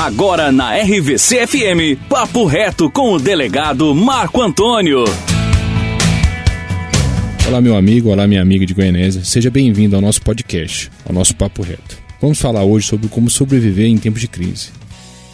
Agora na RVC FM, Papo Reto com o delegado Marco Antônio. Olá, meu amigo, olá, minha amiga de Goianésia. Seja bem-vindo ao nosso podcast, ao nosso Papo Reto. Vamos falar hoje sobre como sobreviver em tempos de crise.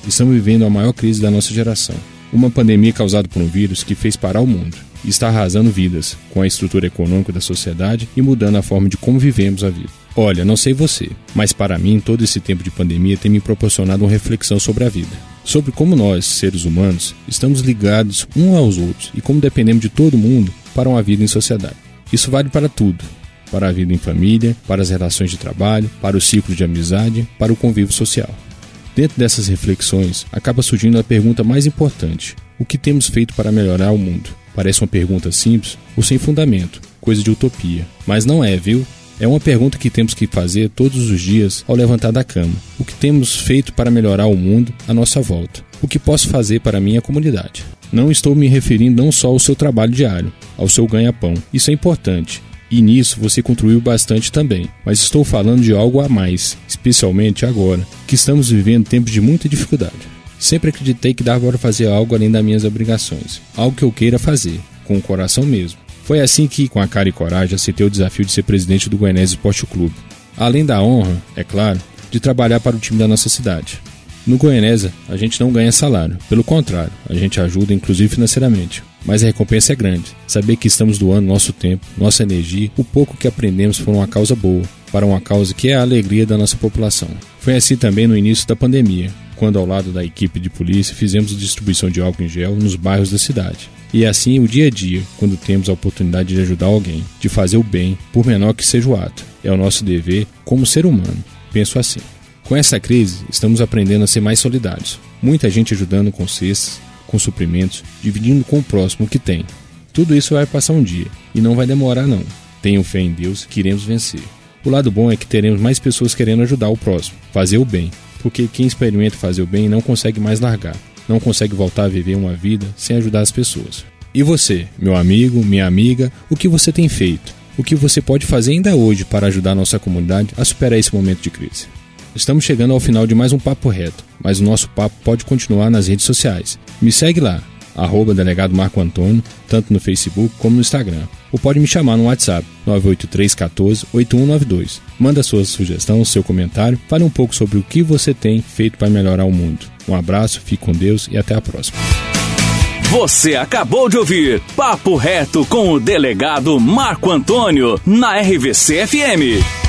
Estamos vivendo a maior crise da nossa geração. Uma pandemia causada por um vírus que fez parar o mundo e está arrasando vidas, com a estrutura econômica da sociedade e mudando a forma de como vivemos a vida. Olha, não sei você, mas para mim todo esse tempo de pandemia tem me proporcionado uma reflexão sobre a vida. Sobre como nós, seres humanos, estamos ligados uns aos outros e como dependemos de todo mundo para uma vida em sociedade. Isso vale para tudo: para a vida em família, para as relações de trabalho, para o ciclo de amizade, para o convívio social. Dentro dessas reflexões, acaba surgindo a pergunta mais importante: o que temos feito para melhorar o mundo? Parece uma pergunta simples ou sem fundamento, coisa de utopia. Mas não é, viu? É uma pergunta que temos que fazer todos os dias ao levantar da cama. O que temos feito para melhorar o mundo à nossa volta? O que posso fazer para a minha comunidade? Não estou me referindo não só ao seu trabalho diário, ao seu ganha-pão. Isso é importante. E nisso você contribuiu bastante também. Mas estou falando de algo a mais, especialmente agora, que estamos vivendo tempos de muita dificuldade. Sempre acreditei que dava para fazer algo além das minhas obrigações, algo que eu queira fazer, com o coração mesmo. Foi assim que, com a cara e coragem, aceitei o desafio de ser presidente do Goianese Esporte Clube. Além da honra, é claro, de trabalhar para o time da nossa cidade. No Goianésia, a gente não ganha salário, pelo contrário, a gente ajuda inclusive financeiramente. Mas a recompensa é grande. Saber que estamos doando nosso tempo, nossa energia, o pouco que aprendemos por uma causa boa, para uma causa que é a alegria da nossa população. Foi assim também no início da pandemia, quando ao lado da equipe de polícia fizemos distribuição de álcool em gel nos bairros da cidade. E assim o dia a dia, quando temos a oportunidade de ajudar alguém, de fazer o bem, por menor que seja o ato. É o nosso dever como ser humano. Penso assim. Com essa crise, estamos aprendendo a ser mais solidários. Muita gente ajudando com cestas, com suprimentos, dividindo com o próximo o que tem. Tudo isso vai passar um dia e não vai demorar não. Tenham fé em Deus que iremos vencer. O lado bom é que teremos mais pessoas querendo ajudar o próximo, fazer o bem, porque quem experimenta fazer o bem não consegue mais largar não consegue voltar a viver uma vida sem ajudar as pessoas. E você, meu amigo, minha amiga, o que você tem feito? O que você pode fazer ainda hoje para ajudar nossa comunidade a superar esse momento de crise? Estamos chegando ao final de mais um Papo Reto, mas o nosso papo pode continuar nas redes sociais. Me segue lá, arroba delegado Marco Antônio, tanto no Facebook como no Instagram. Ou pode me chamar no WhatsApp, 98314 8192. Manda sua sugestão, seu comentário, fale um pouco sobre o que você tem feito para melhorar o mundo. Um abraço, fique com Deus e até a próxima. Você acabou de ouvir Papo Reto com o delegado Marco Antônio na RVC FM.